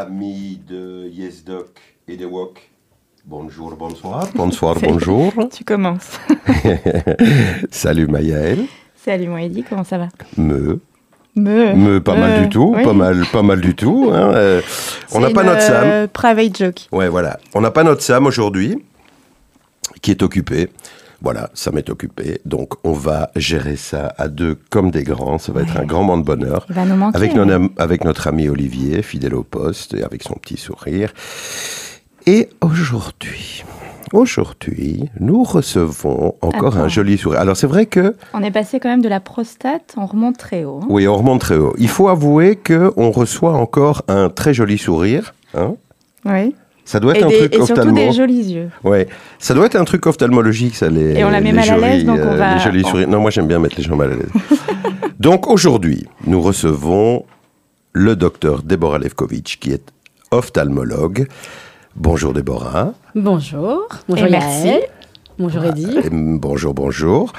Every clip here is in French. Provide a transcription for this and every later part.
amis de YesDoc et de Wok. Bonjour, bonsoir, bonsoir, bonjour. Tu commences. Salut Mayaël. Salut Moïdi, comment ça va? Me. Me. Me, pas mal du tout, oui. pas mal, pas mal du tout. hein, euh, on n'a pas notre Sam. euh, private joke. Ouais, voilà. On n'a pas notre Sam aujourd'hui, qui est occupé. Voilà, Sam est occupé. Donc, on va gérer ça à deux comme des grands. Ça va être un grand moment de bonheur. Il va nous manquer. Avec, hein. nos avec notre ami Olivier, fidèle au poste, et avec son petit sourire. Et aujourd'hui, aujourd'hui, nous recevons encore Attends. un joli sourire. Alors, c'est vrai que, On est passé quand même de la prostate, on remonte très haut. hein. oui, on remonte très haut. Il faut avouer qu'on reçoit encore un très joli sourire. hein. Oui. Ça doit Et, être un des- truc et surtout des jolis yeux. Ouais, ça doit être un truc ophtalmologique, ça, les Et on la met mal à l'aise, donc on euh, va- les jolis on- sourires. Non, moi j'aime bien mettre les gens mal à l'aise. donc aujourd'hui, nous recevons le docteur Déborah Levkovitch, qui est ophtalmologue. Bonjour Déborah. Bonjour. Bonjour Et merci. Bonjour Eddy. Et, bonjour, bonjour.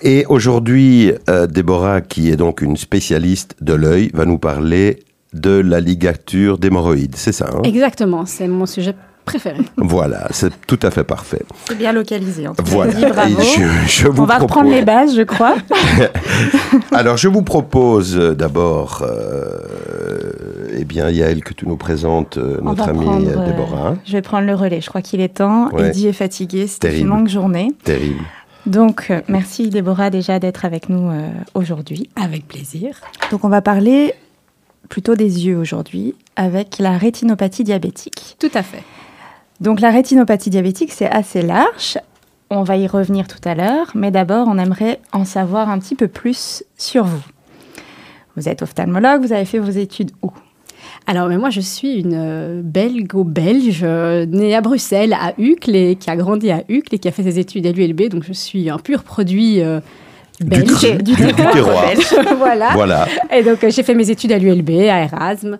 Et aujourd'hui, euh, Déborah, qui est donc une spécialiste de l'œil, va nous parler de la ligature d'hémorroïdes. C'est ça, hein? Exactement, c'est mon sujet préféré. Voilà, c'est tout à fait parfait. C'est bien localisé. En tout cas. Voilà. Dis bravo. Et je, je vous On va reprendre propose- les bases, je crois. Alors, je vous propose euh, d'abord, euh, eh bien, Yael, que tu nous présentes euh, notre amie prendre, euh, Déborah. Je vais prendre le relais. Je crois qu'il est temps. Ouais. Eddie est fatigué. C'était une Terrible. longue journée. Terrible. Donc, merci Déborah déjà d'être avec nous euh, aujourd'hui. Avec plaisir. Donc, on va parler plutôt des yeux aujourd'hui avec la rétinopathie diabétique. Tout à fait. Donc la rétinopathie diabétique, c'est assez large. On va y revenir tout à l'heure, mais d'abord, on aimerait en savoir un petit peu plus sur vous. Vous êtes ophtalmologue, vous avez fait vos études où? Alors, mais moi, je suis une euh, belgo-belge euh, née à Bruxelles, à Uccle, et qui a grandi à Uccle et qui a fait ses études à l'ULB. Donc, je suis un pur produit euh, belge. Du- du- du terroir. voilà. Voilà. Et donc, euh, j'ai fait mes études à l'ULB, à Erasme.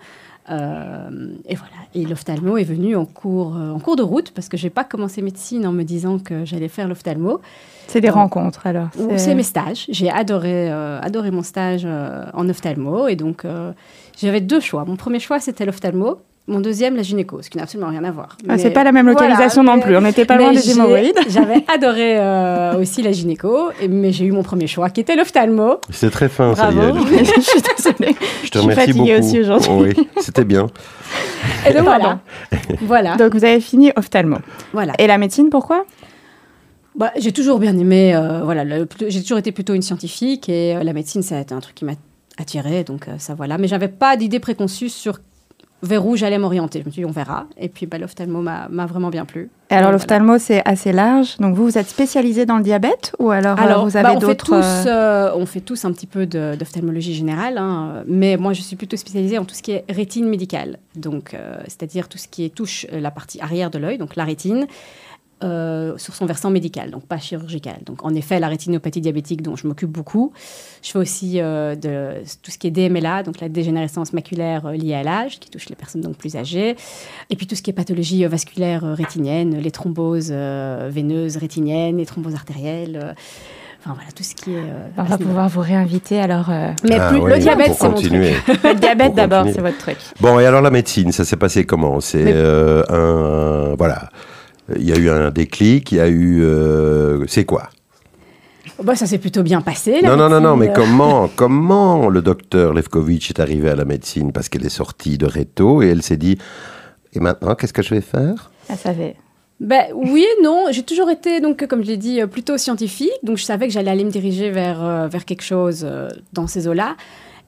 Euh, et voilà. Et l'ophtalmo est venu en cours, euh, en cours de route, parce que je n'ai pas commencé médecine en me disant que j'allais faire l'ophtalmo. C'est des rencontres alors. Ou C'est mes stages. J'ai adoré, euh, adoré mon stage euh, en ophtalmo. Et donc, euh, j'avais deux choix. Mon premier choix, c'était l'ophtalmo. Mon deuxième, la gynéco, ce qui n'a absolument rien à voir. Ah, Mais c'est pas la même localisation voilà, non plus. On n'était pas loin des hémorroïdes. J'avais adoré euh, aussi la gynéco, et- mais j'ai eu mon premier choix qui était l'ophtalmo. C'est très fin, ça, Bravo. Yael. je suis désolée. Je te Je suis remercie fatiguée beaucoup. aussi aujourd'hui. Oui, c'était bien. Et donc voilà. voilà. Donc vous avez fini ophtalmo. voilà. Et la médecine, pourquoi? Bah, j'ai toujours bien aimé, euh, voilà, j'ai toujours été plutôt une scientifique et euh, la médecine, ça a été un truc qui m'a attirée, donc euh, ça voilà. Mais j'avais pas d'idée préconçue sur vers où j'allais m'orienter. Je me suis dit, on verra. Et puis, bah, l'ophtalmo m'a vraiment bien plu. Et alors Voilà. l'ophtalmo, c'est assez large. Donc vous, vous êtes spécialisé dans le diabète ou alors, euh, Alors, vous bah, avez fait d'autres tous, euh, euh, on fait tous un petit peu d'ophtalmologie générale, hein, mais moi je suis plutôt spécialisée en tout ce qui est rétine médicale, donc euh, c'est-à-dire tout ce qui touche la partie arrière de l'œil, donc la rétine, euh, sur son versant médical, donc pas chirurgical. Donc en effet, la rétinopathie diabétique dont je m'occupe beaucoup. Je fais aussi euh, de tout ce qui est DMLA, donc la dégénérescence maculaire euh, liée à l'âge, qui touche les personnes donc plus âgées. Et puis tout ce qui est pathologie euh, vasculaire euh, rétinienne, les thromboses euh, veineuses rétiniennes, les thromboses artérielles. euh, Enfin voilà, tout ce qui est. euh, On va pouvoir vous réinviter alors. euh, Mais Ah plus, oui, le diabète, c'est mon truc. Le diabète d'abord, c'est votre truc. Bon, et alors la médecine, ça s'est passé comment? C'est Mais- euh, un. Voilà. Il y a eu un déclic, il y a eu. euh, c'est quoi? Bah, ça s'est plutôt bien passé. la Non, non, non, non, mais comment, comment le docteur Levkovitch est arrivé à la médecine? Parce qu'elle est sortie de Réto et elle s'est dit Et maintenant, qu'est-ce que je vais faire? Ça fait. Ben, oui et non. J'ai toujours été, donc, comme je l'ai dit, euh, plutôt scientifique. Donc, je savais que j'allais aller me diriger vers, euh, vers quelque chose dans ces eaux-là.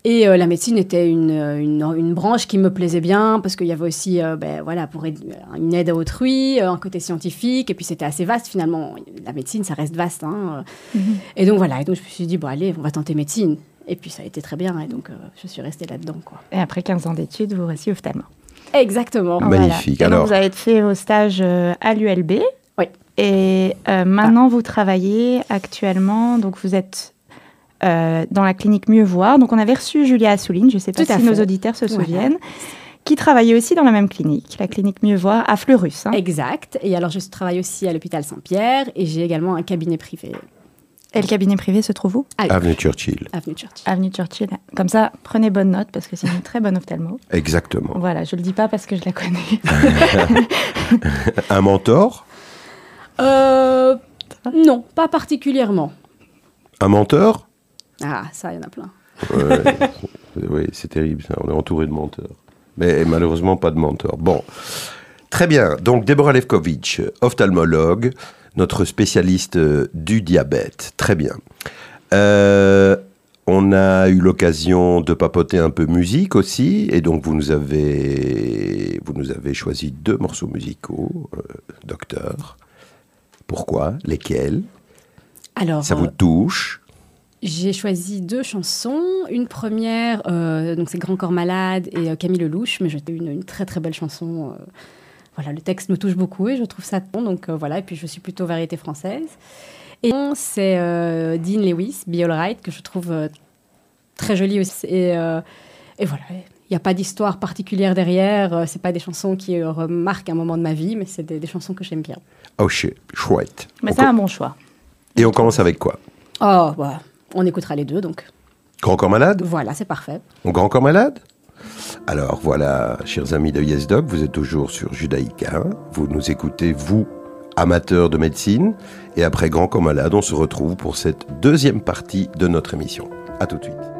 Et euh, la médecine était une, euh, une, une branche qui me plaisait bien parce qu'il y avait aussi, euh, ben, voilà, pour aide- une aide à autrui, un côté scientifique. Et puis, c'était assez vaste finalement. La médecine, ça reste vaste. hein. Et donc, voilà. Et donc, je me suis dit, bon, allez, on va tenter médecine. Et puis, ça a été très bien. Et donc, euh, je suis restée là-dedans, quoi. Et après 15 ans d'études, vous restez ophtalmo. Exactement. Magnifique. Voilà. Et donc, Alors- vous avez fait vos stages euh, à l'ULB. Oui. Et euh, maintenant, vous travaillez actuellement. Donc, vous êtes euh, dans la clinique Mieux Voir. Donc, on avait reçu Julia Assouline. Je ne sais pas Tout si fait. nos auditeurs se Voilà. souviennent. Qui travaillait aussi dans la même clinique, la clinique Mieux Voir à Fleurus. hein. Exact. Et alors, je travaille aussi à l'hôpital Saint-Pierre et j'ai également un cabinet privé. Et le cabinet privé se trouve où? Avenue Churchill. Avenue Churchill. Avenue Churchill. Comme ça, prenez bonne note parce que c'est une très bonne ophtalmo. Exactement. Voilà, je le dis pas parce que je la connais. Un mentor? Euh, non, pas particulièrement. Un menteur Ah, ça, il y en a plein. Ouais, Oui, c'est terrible, ça. on est entouré de menteurs. Mais malheureusement, pas de mentor. Bon, très bien. Donc, Deborah Levkovitch, ophtalmologue, notre spécialiste euh, du diabète. Très bien. Euh, on a eu l'occasion de papoter un peu musique aussi, et donc vous nous avez, vous nous avez choisi deux morceaux musicaux, euh, docteur. Pourquoi Lesquels? Alors, Ça vous touche? J'ai choisi deux chansons. Une première, euh, donc c'est Grand Corps Malade et euh, Camille Lelouch, mais j'ai une, une très très belle chanson. euh, voilà, le texte me touche beaucoup et je trouve ça bon. Donc euh, voilà, et puis je suis plutôt variété française. Et c'est euh, Dean Lewis, Be Alright, que je trouve euh, très jolie aussi. Et, euh, et voilà, il n'y a pas d'histoire particulière derrière. c'est pas des chansons qui remarquent un moment de ma vie, mais c'est des, des chansons que j'aime bien. Oh, shit, chouette. Mais c'est un bon choix. Et on commence avec quoi? Oh, bah, on écoutera les deux, donc Grand corps malade voilà, c'est parfait. Grand corps malade Alors voilà, chers amis de YesDoc, vous êtes toujours sur Judaïka. Vous nous écoutez, vous, amateurs de médecine. Et après Grand corps malade, on se retrouve pour cette deuxième partie de notre émission. A tout de suite.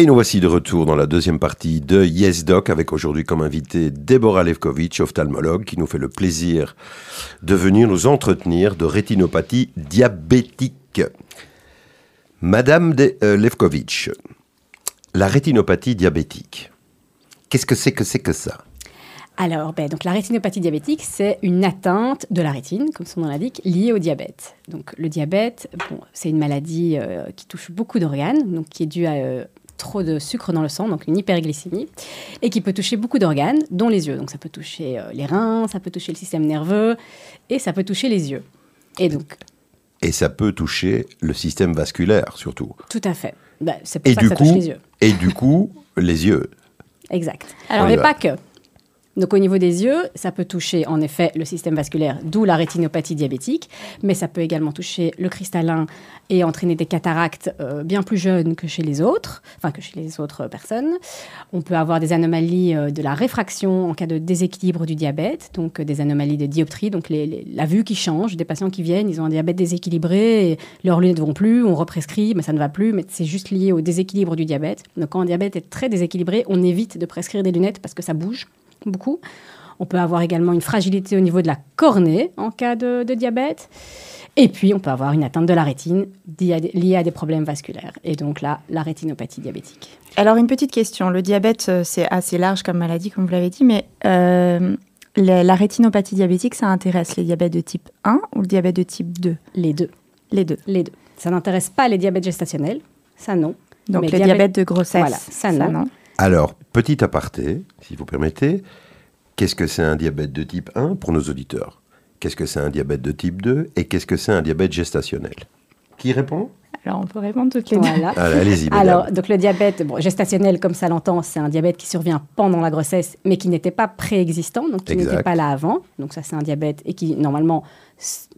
Et nous voici de retour dans la deuxième partie de Yes Doc avec aujourd'hui comme invité Deborah Levkovitch, ophtalmologue, qui nous fait le plaisir de venir nous entretenir de rétinopathie diabétique. Madame de, euh, Levkovitch, la rétinopathie diabétique, qu'est-ce que c'est que c'est que ça? Alors, ben, donc la rétinopathie diabétique, c'est une atteinte de la rétine, comme son nom l'indique, liée au diabète. Donc le diabète, c'est une maladie euh, qui touche beaucoup d'organes, donc qui est due à euh, trop de sucre dans le sang, donc une hyperglycémie, et qui peut toucher beaucoup d'organes, dont les yeux. Donc ça peut toucher euh, les reins, ça peut toucher le système nerveux, et ça peut toucher les yeux. Et donc, Et ça peut toucher le système vasculaire surtout. tout à fait. C'est pour Et ça du que ça touche coup, les yeux. et du coup, les yeux. Exact. Alors, mais pas que. Donc au niveau des yeux, ça peut toucher en effet le système vasculaire, d'où la rétinopathie diabétique, mais ça peut également toucher le cristallin et entraîner des cataractes euh, bien plus jeunes que chez les autres, enfin que chez les autres personnes. On peut avoir des anomalies euh, de la réfraction en cas de déséquilibre du diabète, donc euh, des anomalies de dioptrie, donc la vue qui change, des patients qui viennent, ils ont un diabète déséquilibré, leurs lunettes ne vont plus, on represcrit, mais ça ne va plus, mais c'est juste lié au déséquilibre du diabète. Donc quand un diabète est très déséquilibré, on évite de prescrire des lunettes parce que ça bouge beaucoup. On peut avoir également une fragilité au niveau de la cornée en cas de, de diabète. Et puis, on peut avoir une atteinte de la rétine liée à des- problèmes vasculaires. Et donc là, la rétinopathie diabétique. Alors, une petite question. Le diabète, euh, c'est assez large comme maladie, comme vous l'avez dit, mais euh, la, la rétinopathie diabétique, ça intéresse les diabètes de type 1 ou le diabète de type 2 Les deux. Les deux. Les deux. Ça n'intéresse pas les diabètes gestationnels. Ça, non. Donc, Mais les diabète- diabètes de grossesse, Voilà, ça, non. Alors, petit aparté, si vous permettez, qu'est-ce que c'est un diabète de type 1 pour nos auditeurs? Qu'est-ce que c'est un diabète de type 2 Et qu'est-ce que c'est un diabète gestationnel? Qui répond? Alors, on peut répondre toutes les deux. Voilà. Allez-y. Alors, donc le diabète bon, gestationnel, comme ça l'entend, c'est un diabète qui survient pendant la grossesse, mais qui n'était pas préexistant, donc qui n'était pas là avant. Donc ça, c'est un diabète et qui, normalement,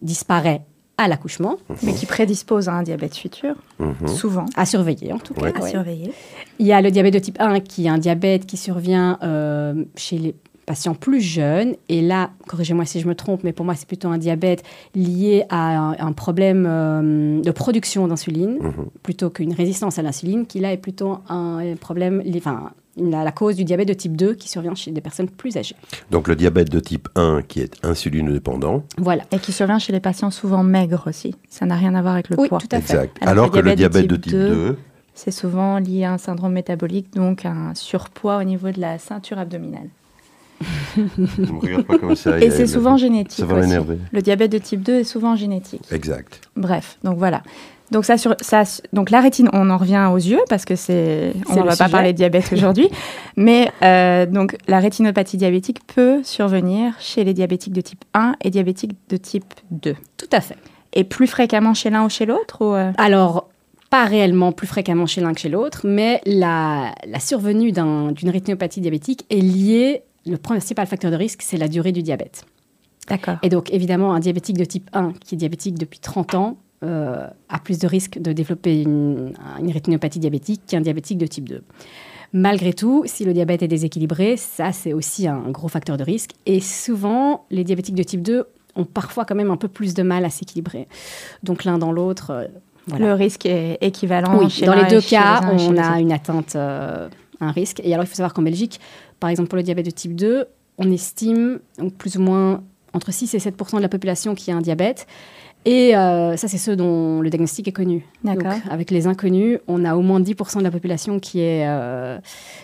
disparaît à l'accouchement, Mais qui prédispose à un diabète futur, Mhm. souvent, à surveiller en tout cas. Ouais. à ouais. surveiller. Il y a le diabète de type 1 qui est un diabète qui survient euh, chez les patients plus jeunes. Et là, corrigez-moi si je me trompe, mais pour moi, c'est plutôt un diabète lié à un, un problème euh, de production d'insuline, Mhm. plutôt qu'une résistance à l'insuline, qui là est plutôt un problème, enfin, la, la cause du diabète de type 2 qui survient chez des personnes plus âgées. Donc le diabète de type 1 qui est insulinodépendant. Voilà. Et qui survient chez les patients souvent maigres aussi. Ça n'a rien à voir avec le Oui, poids. tout à fait. Exact. Alors Alors, que le diabète de type 2, C'est souvent lié à un syndrome métabolique, donc un surpoids au niveau de la ceinture abdominale. ne me regarde pas comme ça. Et c'est a- souvent génétique. Ça va aussi. m'énerver. Le diabète de type 2 est souvent génétique. Exact. Bref, donc voilà. Donc, ça, sur, ça, donc la rétine, on en revient aux yeux parce que c'est, on ne va pas parler de diabète aujourd'hui, mais euh, donc la rétinopathie diabétique peut survenir chez les diabétiques de type 1 et diabétiques de type 2. Tout à fait. Et plus fréquemment chez l'un ou chez l'autre ou, euh, Alors, pas réellement plus fréquemment chez l'un que chez l'autre, mais la, la survenue d'un- d'une rétinopathie diabétique est liée, le principal facteur de risque, c'est la durée du diabète. D'accord. Et donc, évidemment, un diabétique de type 1 qui est diabétique depuis 30 ans euh, a plus de risque de développer une, une rétinopathie diabétique qu'un diabétique de type 2. Malgré tout, si le diabète est déséquilibré, ça, c'est aussi un gros facteur de risque. Et souvent, les diabétiques de type 2 ont parfois quand même un peu plus de mal à s'équilibrer. Donc, l'un dans l'autre, euh, voilà. Le risque est équivalent Oui, chez dans les deux cas, les on a une atteinte, euh, un risque. Et alors, il faut savoir qu'en Belgique, par exemple, pour le diabète de type 2, on estime donc, plus ou moins entre 6 et 7 de la population qui a un diabète. Et euh, ça, c'est ceux dont le diagnostic est connu. Donc, avec les inconnus, on a au moins 10% de la population qui est, euh,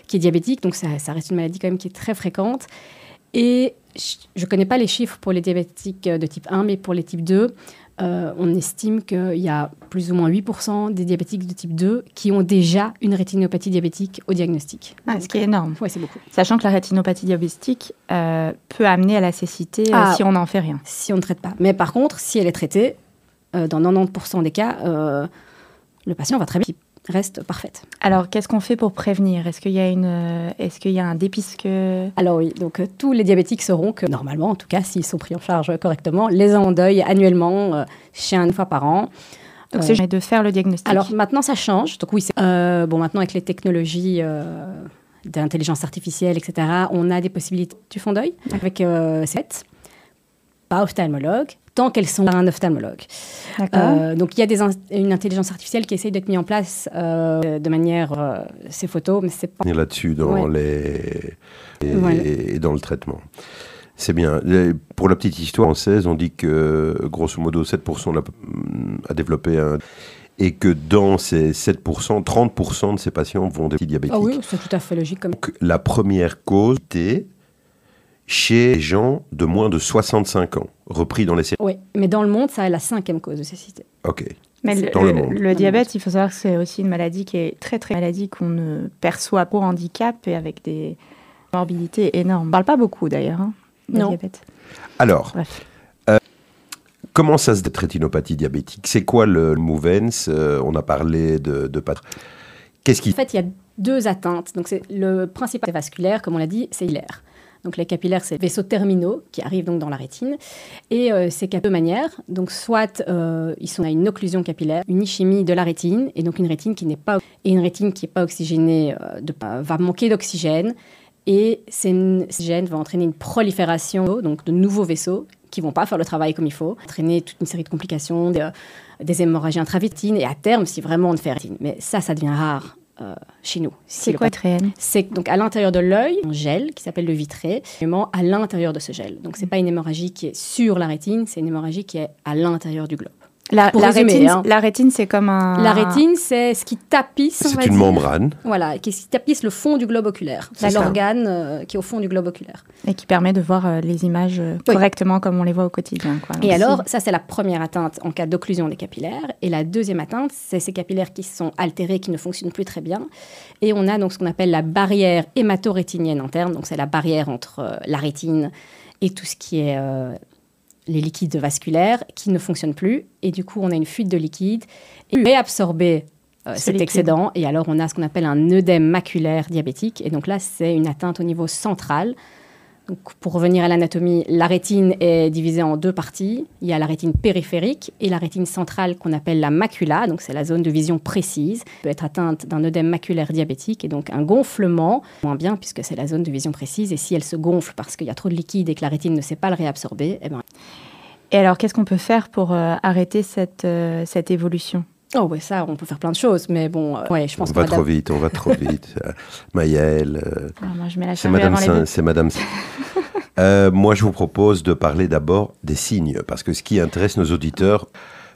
qui est diabétique. Donc, ça, ça reste une maladie quand même qui est très fréquente. Et je ne connais pas les chiffres pour les diabétiques de type 1, mais pour les types 2, euh, on estime qu'il y a plus ou moins 8% des diabétiques de type 2 qui ont déjà une rétinopathie diabétique au diagnostic. Ah, ce qui est énorme. Oui, c'est beaucoup. Sachant que la rétinopathie diabétique euh, peut amener à la cécité euh, ah, si on n'en fait rien. Si on ne traite pas. Mais par contre, si elle est traitée, dans 90% des cas, le patient va très bien reste parfaite. Alors, qu'est-ce qu'on fait pour prévenir? Est-ce qu'il y a une, euh, est-ce qu'il y a un dépisque Alors oui, donc euh, tous les diabétiques sauront que normalement, en tout cas, s'ils sont pris en charge correctement, les en deuil annuellement, euh, chez un fois par an. Donc c'est de faire le diagnostic. Alors maintenant, ça change. Donc oui, bon maintenant avec les technologies d'intelligence artificielle, etc., on a des possibilités du fond d'œil avec cette pas ophtalmologue, tant qu'elles sont un ophtalmologue. Euh, donc il y a des une intelligence artificielle qui essaye d'être mise en place euh, de manière euh, ces photos, mais c'est pas là-dessus dans les et, dans le traitement. C'est bien. Pour la petite histoire française, on dit que grosso modo 7% a, a développé un et que dans ces 7%, 30% de ces patients vont des petits diabétiques. Ah oui, c'est tout à fait logique. Comme... Donc, la première cause était chez les gens de moins de 65 ans, repris dans les séries. Oui, mais dans le monde, ça est la cinquième cause de cécité. Ok. Mais le, dans le, monde. le, diabète, il faut savoir que c'est aussi une maladie qui est très très maladie qu'on ne perçoit pour handicap et avec des morbidités énormes. On ne parle pas beaucoup d'ailleurs, hein, non. diabète. Alors, euh, comment ça se rétinopathie diabétique? C'est quoi le, mouvance? Euh, On a parlé de, de Qu'est-ce qui... En fait, il y a deux atteintes. Donc, c'est le principal vasculaire, comme on l'a dit, c'est hilaire. Donc les capillaires, c'est les vaisseaux terminaux qui arrivent donc dans la rétine. Et euh, c'est qu'à deux manières. Donc soit euh, ils sont à une occlusion capillaire, une ischémie de la rétine, et donc une rétine qui n'est pas et une rétine qui n'est pas oxygénée euh, de, va manquer d'oxygène. Et ces oxygène va entraîner une prolifération donc de nouveaux vaisseaux qui vont pas faire le travail comme il faut, entraîner toute une série de complications, des, hémorragies intravitines et à terme, si vraiment on ne fait rien. Mais ça, ça devient rare euh, chez nous. C'est quoi rétine C'est donc à l'intérieur de l'œil, un gel qui s'appelle le vitré, à l'intérieur de ce gel. Donc c'est pas une hémorragie qui est sur la rétine, c'est une hémorragie qui est à l'intérieur du globe. La, rétine, hein. la rétine, c'est comme un. La rétine, c'est ce qui tapisse. C'est une membrane. Voilà, qui tapisse le fond du globe oculaire. C'est l'organe euh, qui est au fond du globe oculaire. Et qui permet de voir euh, les images euh, correctement comme on les voit au quotidien. Et alors, ça, c'est la première atteinte en cas d'occlusion des capillaires. Et la deuxième atteinte, c'est ces capillaires qui sont altérés, qui ne fonctionnent plus très bien. Et on a donc ce qu'on appelle la barrière hémato-rétinienne interne. Donc, c'est la barrière entre la rétine et tout ce qui est les liquides vasculaires qui ne fonctionnent plus. Et du coup, on a une fuite de liquide et réabsorber euh, cet excédent. Et alors, on a ce qu'on appelle un œdème maculaire diabétique. Et donc là, c'est une atteinte au niveau central pour revenir à l'anatomie, la rétine est divisée en deux parties. Il y a la rétine périphérique et la rétine centrale qu'on appelle la macula, donc c'est la zone de vision précise, peut être atteinte d'un œdème maculaire diabétique et donc un gonflement, moins bien puisque c'est la zone de vision précise. Et si elle se gonfle parce qu'il y a trop de liquide et que la rétine ne sait pas le réabsorber, eh ben... Et alors, qu'est-ce qu'on peut faire pour euh, arrêter cette, euh, cette évolution? Oh ouais, ça, on peut faire plein de choses, mais bon, euh, ouais, je pense. On va trop vite, on va trop vite. Maëlle. Ah, c'est Madame. C'est Madame. Euh, moi, je vous propose de parler d'abord des signes, parce que ce qui intéresse nos auditeurs,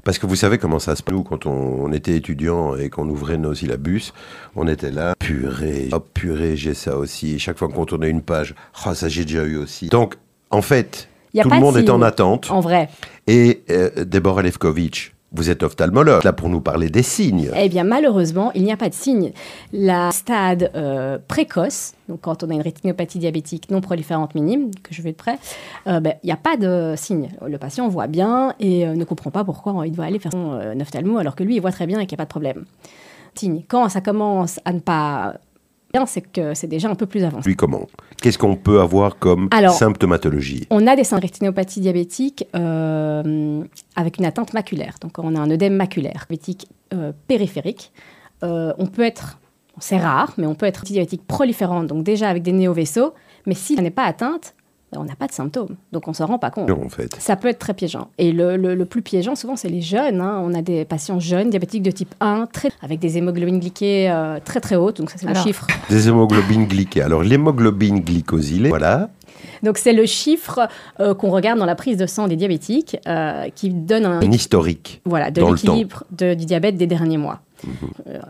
parce que vous savez comment ça se passe. Nous, quand on, était étudiant et qu'on ouvrait nos syllabus, on était là, purée, oh, purée, j'ai ça aussi. Et chaque fois qu'on tournait une page, oh, ça j'ai déjà eu aussi. Donc, en fait, tout le monde est en attente. En vrai. Et euh, Deborah Levkovitch, vous êtes ophtalmologue, là pour nous parler des signes. Eh bien, malheureusement, il n'y a pas de signes. La stade euh, précoce, donc quand on a une rétinopathie diabétique non proliférante minime, que je vais de près, euh, ben, il n'y a pas de signes. Le patient voit bien et euh, ne comprend pas pourquoi il doit aller faire son ophtalmo alors que lui, il voit très bien et qu'il n'y a pas de problème. Signe. Quand ça commence à ne pas c'est que c'est déjà un peu plus avancé. Lui, comment? Qu'est-ce qu'on peut avoir comme symptomatologie? On a des rétinopathies diabétiques euh, avec une atteinte maculaire. Donc, on a un œdème maculaire, diabétique euh, périphérique. Euh, on peut être, c'est rare, mais on peut être diabétique proliférante, donc déjà avec des néovaisseaux. Mais si ça n'est pas atteinte, on n'a pas de symptômes. Donc on ne s'en rend pas compte. en fait. Ça peut être très piégeant. Et le, plus piégeant, souvent, c'est les jeunes. Hein. On a des patients jeunes, diabétiques de type 1, très, avec des hémoglobines glyquées euh, très très hautes. Donc ça, c'est le chiffre. Des hémoglobines glyquées. Alors l'hémoglobine glycosylée, voilà. Donc c'est le chiffre euh, qu'on regarde dans la prise de sang des diabétiques euh, qui donne un, historique. Voilà, de l'équilibre du diabète des derniers mois. Mhm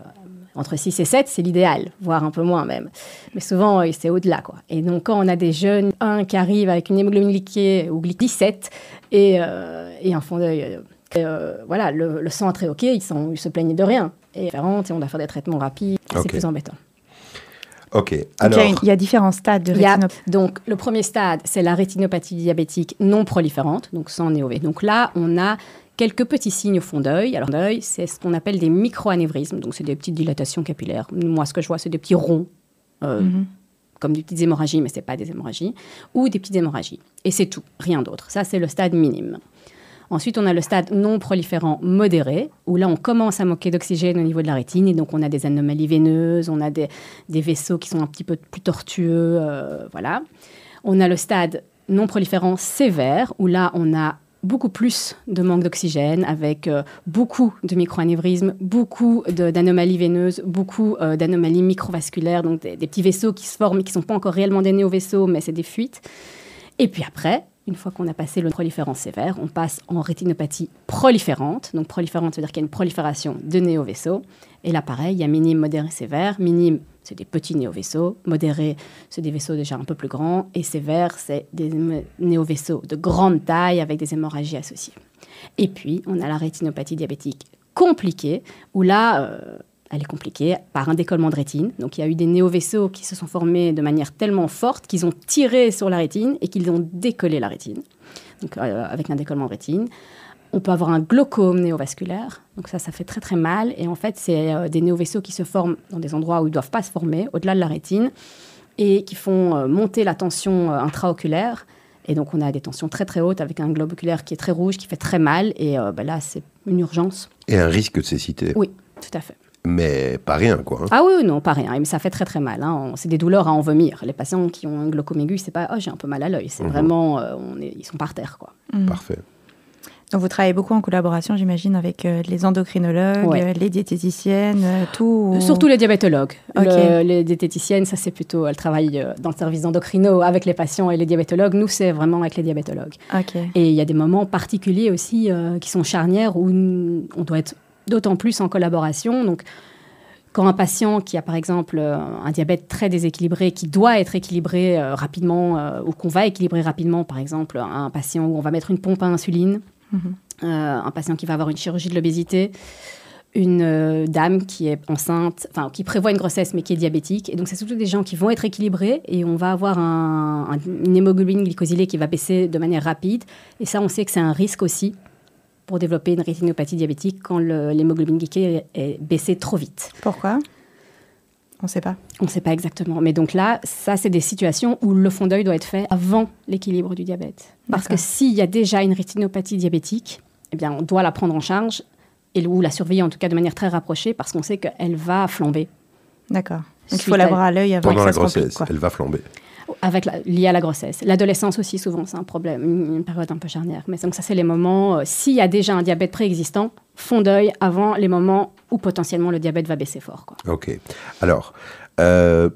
Entre 6 et 7, c'est l'idéal, voire un peu moins même. Mais souvent, euh, c'est au-delà. quoi. Et donc, quand on a des jeunes, un qui arrive avec une hémoglobine glyquée ou glycée 17 et, euh, et un fond d'œil, euh, voilà, le, le sang est très OK, ils, sont, ils se plaignent de rien. Et, et on doit faire des traitements rapides, c'est plus embêtant. Ok, Donc, il, y alors, a il y a différents stades de a- rétinopathie. donc, le premier stade, c'est la rétinopathie diabétique non proliférante, donc sans néové. Donc là, on a quelques petits signes au fond d'œil. Alors, d'œil, c'est ce qu'on appelle des microanévrismes, donc c'est des petites dilatations capillaires. Moi, ce que je vois, c'est des petits ronds, euh, Mhm. comme des petites hémorragies, mais ce n'est pas des hémorragies, ou des petites hémorragies. Et c'est tout, rien d'autre. Ça, c'est le stade minime. Ensuite, on a le stade non proliférant modéré, où là, on commence à manquer d'oxygène au niveau de la rétine, et donc on a des anomalies veineuses, on a des, des vaisseaux qui sont un petit peu plus tortueux, euh, voilà. On a le stade non proliférant sévère, où là, on a beaucoup plus de manque d'oxygène, avec euh, beaucoup de microanévrismes, beaucoup d'anomalies veineuses, beaucoup euh, d'anomalies microvasculaires, donc des, des petits vaisseaux qui se forment et qui ne sont pas encore réellement des néovaisseaux, mais c'est des fuites. Et puis après, une fois qu'on a passé le proliférant sévère, on passe en rétinopathie proliférante. Donc proliférante, ça veut dire qu'il y a une prolifération de néovaisseaux. Et là, pareil, il y a minime, modéré, sévère. Minime, c'est des petits néovaisseaux. Modéré, c'est des vaisseaux déjà un peu plus grands. Et sévère, c'est des néovaisseaux de grande taille avec des hémorragies associées. Et puis, on a la rétinopathie diabétique compliquée, où là, euh, elle est compliquée par un décollement de rétine. Donc, il y a eu des néovaisseaux qui se sont formés de manière tellement forte qu'ils ont tiré sur la rétine et qu'ils ont décollé la rétine, donc, euh, avec un décollement de rétine. On peut avoir un glaucome néovasculaire, donc ça, ça fait très très mal. Et en fait, c'est euh, des néovaisseaux qui se forment dans des endroits où ils ne doivent pas se former, au-delà de la rétine, et qui font euh, monter la tension euh, intraoculaire. Et donc, on a des tensions très très hautes avec un globe oculaire qui est très rouge, qui fait très mal. Et euh, bah, là, c'est une urgence. et un risque de cécité. Oui, tout à fait. Mais pas rien, quoi. hein. Ah oui, non, pas rien. Mais ça fait très très mal. hein. C'est des douleurs à en vomir. Les patients qui ont un glaucome aigu, c'est pas oh j'ai un peu mal à l'œil. C'est Mhm. vraiment euh, on est, ils sont par terre quoi. Mhm. Parfait. Donc, vous travaillez beaucoup en collaboration, j'imagine, avec euh, les endocrinologues, Ouais. euh, les diététiciennes, euh, tout. ou- Surtout les diabétologues. Le- les diététiciennes, ça c'est plutôt elles travaillent dans le service d'endocrino avec les patients et les diabétologues. Nous c'est vraiment avec les diabétologues. Et il y a des moments particuliers aussi qui sont charnières où on doit être d'autant plus en collaboration. Donc, quand un patient qui a par exemple un diabète très déséquilibré, qui doit être équilibré rapidement, ou qu'on va équilibrer rapidement, par exemple un patient où on va mettre une pompe à insuline, Euh, un patient qui va avoir une chirurgie de l'obésité, une euh, dame qui est enceinte, enfin qui prévoit une grossesse mais qui est diabétique. Et donc c'est surtout des gens qui vont être équilibrés et on va avoir un- un- une hémoglobine glycosylée qui va baisser de manière rapide. Et ça, on sait que c'est un risque aussi pour développer une rétinopathie diabétique quand l'hémoglobine glycée est baissée trop vite. Pourquoi? On ne sait pas. On ne sait pas exactement. Mais donc là, ça, c'est des situations où le fond d'œil doit être fait avant l'équilibre du diabète. Parce que s'il y a déjà une rétinopathie diabétique, eh bien, on doit la prendre en charge et ou la surveiller en tout cas de manière très rapprochée parce qu'on sait qu'elle va flamber D'accord. Donc, il faut à- l'avoir à l'œil avant Pendant que la se grossesse, elle va flamber. Avec la, liée à la grossesse. L'adolescence aussi, souvent, c'est un problème, une, une période un peu charnière. Mais donc ça, c'est les moments, euh, s'il y a déjà un diabète préexistant, fond d'œil avant les moments où potentiellement le diabète va baisser fort. Quoi. Ok. Alors, euh,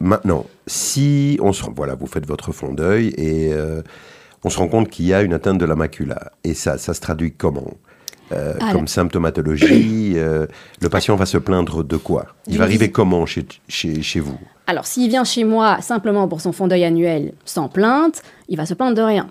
maintenant, si on se... Voilà, vous faites votre fond d'œil et euh, on se rend compte qu'il y a une atteinte de la macula. Et ça, ça se traduit comment? Euh, Ah, Comme là- symptomatologie euh, Le patient va se plaindre de quoi? Il va arriver comment chez, chez, chez vous? Alors, s'il vient chez moi simplement pour son fond d'œil annuel sans plainte, il va se plaindre de rien.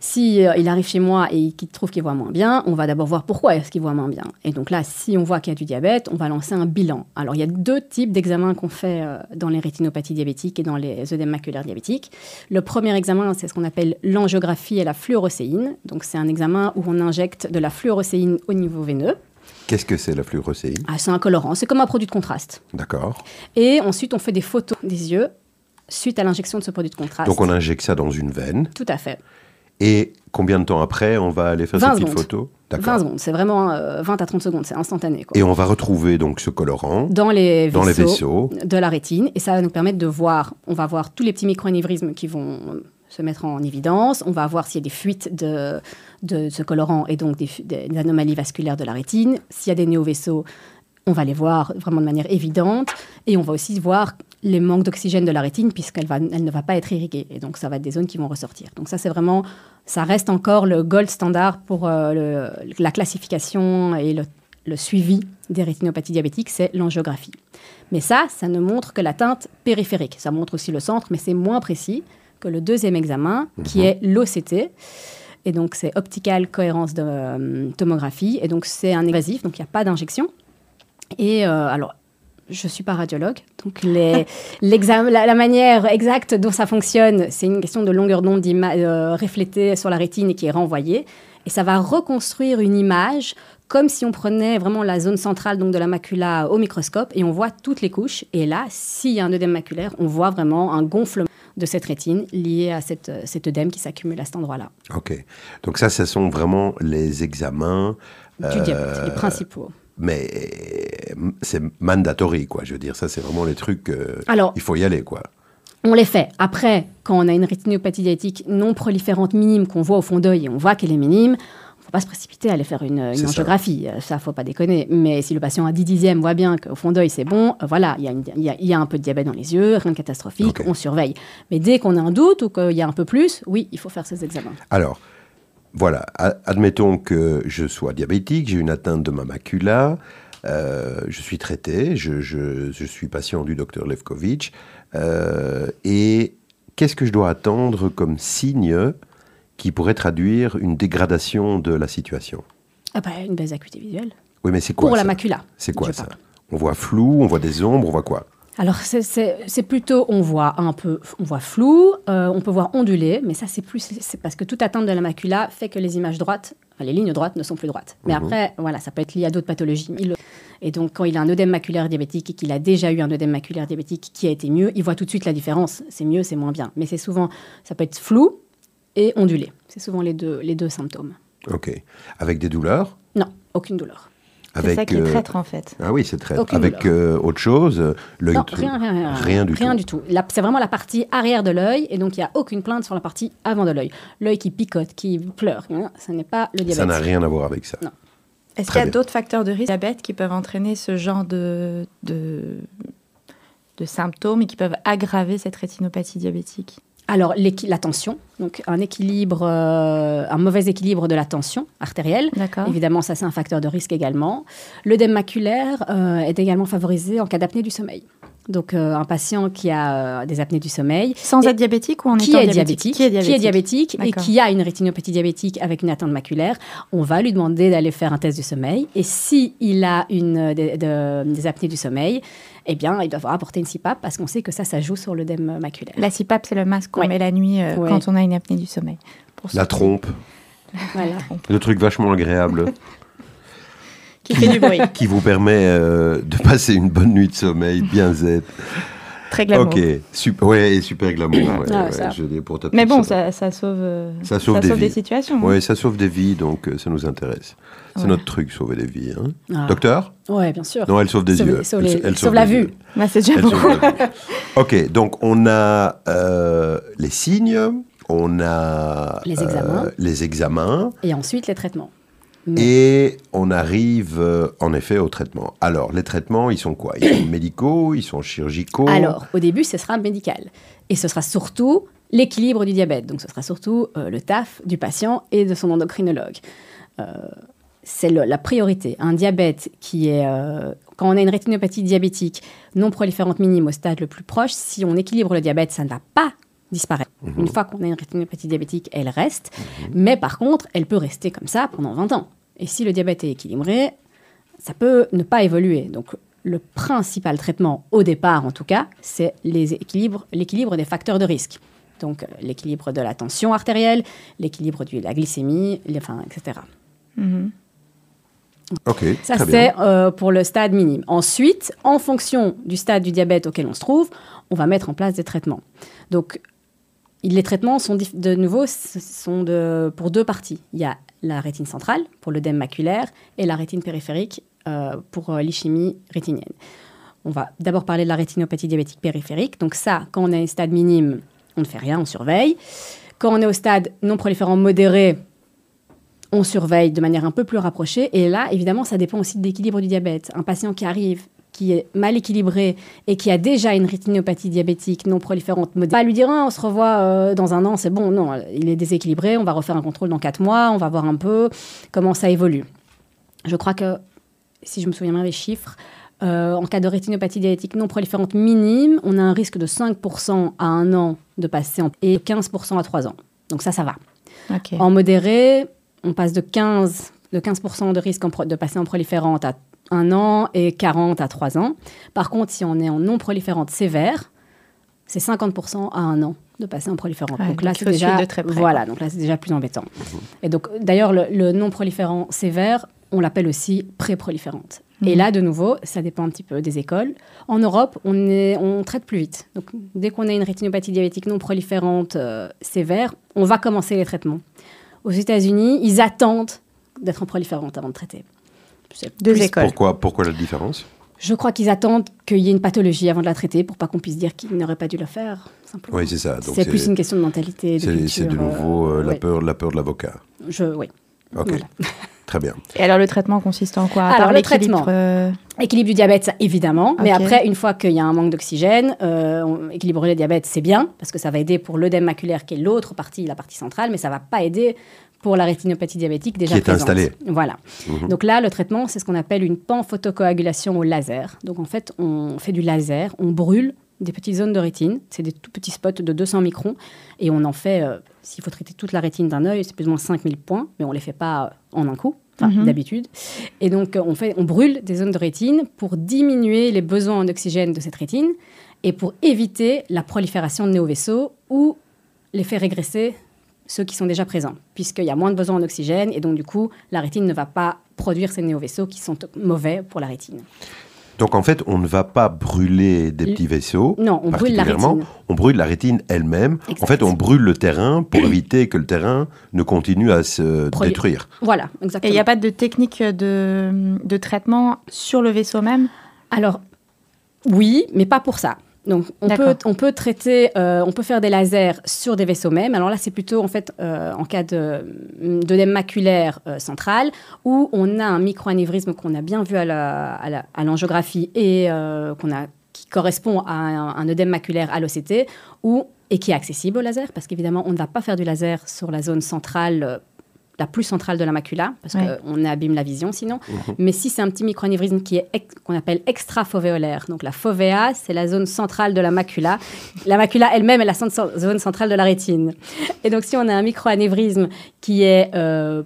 Si euh, il arrive chez moi et qu'il trouve qu'il voit moins bien, on va d'abord voir pourquoi est-ce qu'il voit moins bien. Et donc là, si on voit qu'il y a du diabète, on va lancer un bilan. Alors, il y a deux types d'examens qu'on fait euh, dans les rétinopathies diabétiques et dans les œdèmes maculaires diabétiques. Le premier examen, c'est ce qu'on appelle l'angiographie et la fluorocéine. Donc, c'est un examen où on injecte de la fluorocéine au niveau veineux. Qu'est-ce que c'est la fluorocéine Ah, c'est un colorant, c'est comme un produit de contraste. D'accord. Et ensuite, on fait des photos des yeux suite à l'injection de ce produit de contraste. Donc on injecte ça dans une veine. Tout à fait. Et combien de temps après, on va aller faire 20 cette petite secondes. photo? 20 secondes, c'est vraiment euh, 20 à 30 secondes, c'est instantané. Quoi. Et on va retrouver donc ce colorant dans les, dans les vaisseaux de la rétine, et ça va nous permettre de voir, on va voir tous les petits microanévrismes qui vont euh, se mettre en évidence, on va voir s'il y a des fuites de, de ce colorant et donc des anomalies vasculaires de la rétine. S'il y a des néovaisseaux, on va les voir vraiment de manière évidente, et on va aussi voir les manques d'oxygène de la rétine puisqu'elle va, elle ne va pas être irriguée, et donc ça va être des zones qui vont ressortir. Donc ça c'est vraiment, ça reste encore le gold standard pour euh, le- la classification et le le suivi des rétinopathies diabétiques, c'est l'angiographie. Mais ça, ça ne montre que la teinte périphérique. Ça montre aussi le centre, mais c'est moins précis que le deuxième examen, qui est l'OCT. Et donc, c'est optical cohérence de euh, tomographie. Et donc, c'est un invasif, donc il n'y a pas d'injection. Et euh, alors, je ne suis pas radiologue, donc les, la, la manière exacte dont ça fonctionne, c'est une question de longueur d'onde euh, reflétée sur la rétine et qui est renvoyée. Et ça va reconstruire une image comme si on prenait vraiment la zone centrale donc de la macula au microscope et on voit toutes les couches. Et là, s'il y a un œdème maculaire, on voit vraiment un gonflement de cette rétine lié à cette, euh, cet œdème qui s'accumule à cet endroit-là. Ok. Donc ça, ce sont vraiment les examens, Du Euh, diabète, les principaux. Mais c'est mandatory, quoi. Je veux dire, ça, c'est vraiment les trucs. euh, Alors, il faut y aller, quoi. On les fait. Après, quand on a une rétinopathie diabétique non proliférante minime qu'on voit au fond d'œil et on voit qu'elle est minime, faut pas se précipiter à aller faire une, une C'est ça. angiographie. Euh, Ça, faut pas déconner. Mais si le patient à 10 dixièmes voit bien qu'au fond d'œil c'est bon, euh, voilà, il y, a une- il y a- il y a un peu de diabète dans les yeux, rien de catastrophique, on surveille. Mais dès qu'on a un doute ou qu'il y a un peu plus, oui, il faut faire ces examens. Alors, voilà, admettons que je sois diabétique, j'ai une atteinte de ma macula, euh, je suis traité, je, je- je suis patient du docteur Levkovitch, euh, et qu'est-ce que je dois attendre comme signe qui pourrait traduire une dégradation de la situation? Ah bah, une baisse d'acuité visuelle. Oui, mais c'est quoi Pour la macula. C'est quoi ça? parle. On voit flou, on voit des ombres, on voit quoi? Alors, c'est- plutôt, on voit un peu, on voit flou, euh, on peut voir ondulé, mais ça, c'est plus, c'est parce que toute atteinte de la macula fait que les images droites, enfin, les lignes droites ne sont plus droites. Mais Mhm. après, voilà, ça peut être lié à d'autres pathologies. Il Et donc, quand il a un œdème maculaire diabétique et qu'il a déjà eu un œdème maculaire diabétique qui a été mieux, il voit tout de suite la différence. C'est mieux, c'est moins bien. Mais c'est souvent, ça peut être flou et ondulé. C'est souvent les deux, les deux symptômes. Ok. Avec des douleurs? Non, aucune douleur. C'est avec, ça qui est euh, traître en fait. Ah oui, c'est très. Aucune Avec euh, autre chose, euh, l'œil. Non, rien, rien, rien, Rien du rien tout. du tout. C'est vraiment la partie arrière de l'œil, et donc il n'y a aucune plainte sur la partie avant de l'œil. L'œil qui picote, qui pleure, hein, ça n'est pas le diabète. Ça n'a rien à voir avec ça. Non. Est-ce qu'il y a d'autres facteurs de risque diabète qui peuvent entraîner ce genre de, de, de symptômes et qui peuvent aggraver cette rétinopathie diabétique? Alors la tension, donc un équilibre, euh, un mauvais équilibre de la tension artérielle. D'accord. Évidemment, ça c'est un facteur de risque également. L'œdème maculaire euh, est également favorisé en cas d'apnée du sommeil. Donc euh, un patient qui a euh, des apnées du sommeil, Sans être diabétique ou en qui étant est, diabétique? diabétique, Qui est diabétique? et qui a une rétinopathie diabétique avec une atteinte maculaire, on va lui demander d'aller faire un test du sommeil. Et si il a une, euh, des, de- des apnées du sommeil, eh bien, il doit apporter une CPAP parce qu'on sait que ça, ça joue sur l'œdème maculaire. La CPAP, c'est le masque qu'on Ouais. met la nuit euh, Ouais. quand on a une apnée du sommeil. Pour La trompe, Voilà. le truc vachement agréable Qui fait du bruit. qui vous permet euh, de passer une bonne nuit de sommeil bien zen. Très glamour. Ok, super, ouais, super glamour. ouais, Ah, ouais, ça. je dis pour ta Mais bon, sœur. ça, ça sauve, euh, Ça sauve des vies. situations. hein. Ouais, ça sauve des vies, donc euh, ça nous intéresse. C'est Ouais. notre truc, sauver des vies. hein. Ah. Docteur? Ouais, bien sûr. Non, elle sauve des Sauve- yeux. sauve Elle- les- elle sauve la vue. Bah, c'est déjà Elle beaucoup. sauve. Ok, donc on a euh, les signes, on a Les examens. euh, les examens, Et ensuite, les traitements. Et on arrive euh, en effet au traitement. Alors, les traitements, ils sont quoi? Ils sont médicaux, ils sont chirurgicaux? Alors, au début, ce sera médical. Et ce sera surtout l'équilibre du diabète. Donc, ce sera surtout euh, le taf du patient et de son endocrinologue. Euh, c'est la priorité. Un diabète qui est... euh, quand on a une rétinopathie diabétique non proliférante minime au stade le plus proche, si on équilibre le diabète, ça ne va pas disparaître. Une fois qu'on a une rétinopathie diabétique, elle reste. Mais par contre, elle peut rester comme ça pendant 20 ans. Et si le diabète est équilibré, ça peut ne pas évoluer. Donc, le principal traitement, au départ en tout cas, c'est l'équilibre des facteurs de risque. Donc, euh, l'équilibre de la tension artérielle, l'équilibre de la glycémie, les- enfin, etc. Mhm. Ok, Ça, c'est euh, pour le stade minime. Ensuite, en fonction du stade du diabète auquel on se trouve, on va mettre en place des traitements. Donc, les traitements sont de nouveau sont pour deux parties. Il y a la rétine centrale pour l'œdème maculaire et la rétine périphérique euh, pour euh, l'ischémie rétinienne. On va d'abord parler de la rétinopathie diabétique périphérique. Donc ça, quand on est à un stade minime, on ne fait rien, on surveille. Quand on est au stade non proliférant modéré, on surveille de manière un peu plus rapprochée. Et là, évidemment, ça dépend aussi de l'équilibre du diabète. Un patient qui arrive, qui est mal équilibré et qui a déjà une rétinopathie diabétique non proliférante modérée, pas lui dire Ah, on se revoit euh, dans un an, c'est bon. Non, il est déséquilibré, on va refaire un contrôle dans quatre mois, on va voir un peu comment ça évolue. Je crois que si je me souviens bien des chiffres, euh, en cas de rétinopathie diabétique non proliférante minime, on a un risque de 5% à un an de passer en, et 15% à 3 ans. Donc ça, ça va. En modéré, on passe de 15, de 15% de risque en pro- de passer en proliférante à un an et 40 à 3 ans. Par contre, si on est en non proliférante sévère, c'est 50% à un an de passer en proliférante. Ouais, donc là, c'est déjà suivre de très près, voilà, donc là c'est déjà plus embêtant. Et donc d'ailleurs le, le non proliférant sévère, on l'appelle aussi pré-proliférante. Et Mhm. là, de nouveau, ça dépend un petit peu des écoles. En Europe, on, est, on traite plus vite. Donc, dès qu'on a une rétinopathie diabétique non proliférante euh, sévère, on va commencer les traitements. Aux États-Unis, ils attendent d'être en proliférante avant de traiter. C'est Deux plus- écoles. Pourquoi, pourquoi la différence? Je crois qu'ils attendent qu'il y ait une pathologie avant de la traiter pour pas qu'on puisse dire qu'ils n'auraient pas dû le faire. simplement. Oui, c'est ça. C'est plus une question de mentalité. C'est- de nouveau euh, la, ouais. peur, la peur de l'avocat. Je, oui. Ok, Voilà. très bien. Et alors le traitement consiste en quoi? À Alors, le l'équilibre, traitement. euh, Équilibre du diabète, ça, évidemment. Mais après, une fois qu'il y a un manque d'oxygène, euh, équilibrer le diabète, c'est bien, parce que ça va aider pour l'œdème maculaire, qui est l'autre partie, la partie centrale, mais ça va pas aider pour la rétinopathie diabétique déjà Qui est présente. installée. Voilà. Mhm. Donc là, le traitement, c'est ce qu'on appelle une panphotocoagulation au laser. Donc en fait, on fait du laser, on brûle des petites zones de rétine, c'est des tout petits spots de 200 microns, et on en fait, euh, s'il faut traiter toute la rétine d'un œil, c'est plus ou moins 5000 points, mais on les fait pas euh, en un coup, enfin Mhm. d'habitude. Et donc euh, on, fait, on brûle des zones de rétine pour diminuer les besoins en oxygène de cette rétine, et pour éviter la prolifération de néovaisseaux ou les faire régresser ceux qui sont déjà présents, puisqu'il y a moins de besoin en oxygène, et donc du coup, la rétine ne va pas produire ces néovaisseaux qui sont mauvais pour la rétine. Donc en fait, on ne va pas brûler des petits vaisseaux. Non, on brûle la rétine. On brûle la rétine elle-même. En fait, on brûle le terrain pour éviter que le terrain ne continue à se détruire. Voilà, Et exactement. il n'y a pas de technique de, de traitement sur le vaisseau même? Alors, oui, mais pas pour ça. Donc, on peut, on peut traiter, euh, on peut faire des lasers sur des vaisseaux même. Alors là, c'est plutôt en fait euh, en cas de d'œdème maculaire euh, central où on a un microanévrisme qu'on a bien vu à la- à la- à l'angiographie et qu'on a qui correspond à un, un œdème maculaire à l'OCT et qui est accessible au laser parce qu'évidemment, on ne va pas faire du laser sur la zone centrale. La plus centrale de la macula, parce Ouais. qu'on abîme la vision sinon. Mais si c'est un petit microanévrisme qui est qu'on appelle extrafovéolaire, donc la fovea, c'est la zone centrale de la macula. La macula elle-même est la zone centrale de la rétine. Et donc si on a un microanévrisme qui est euh,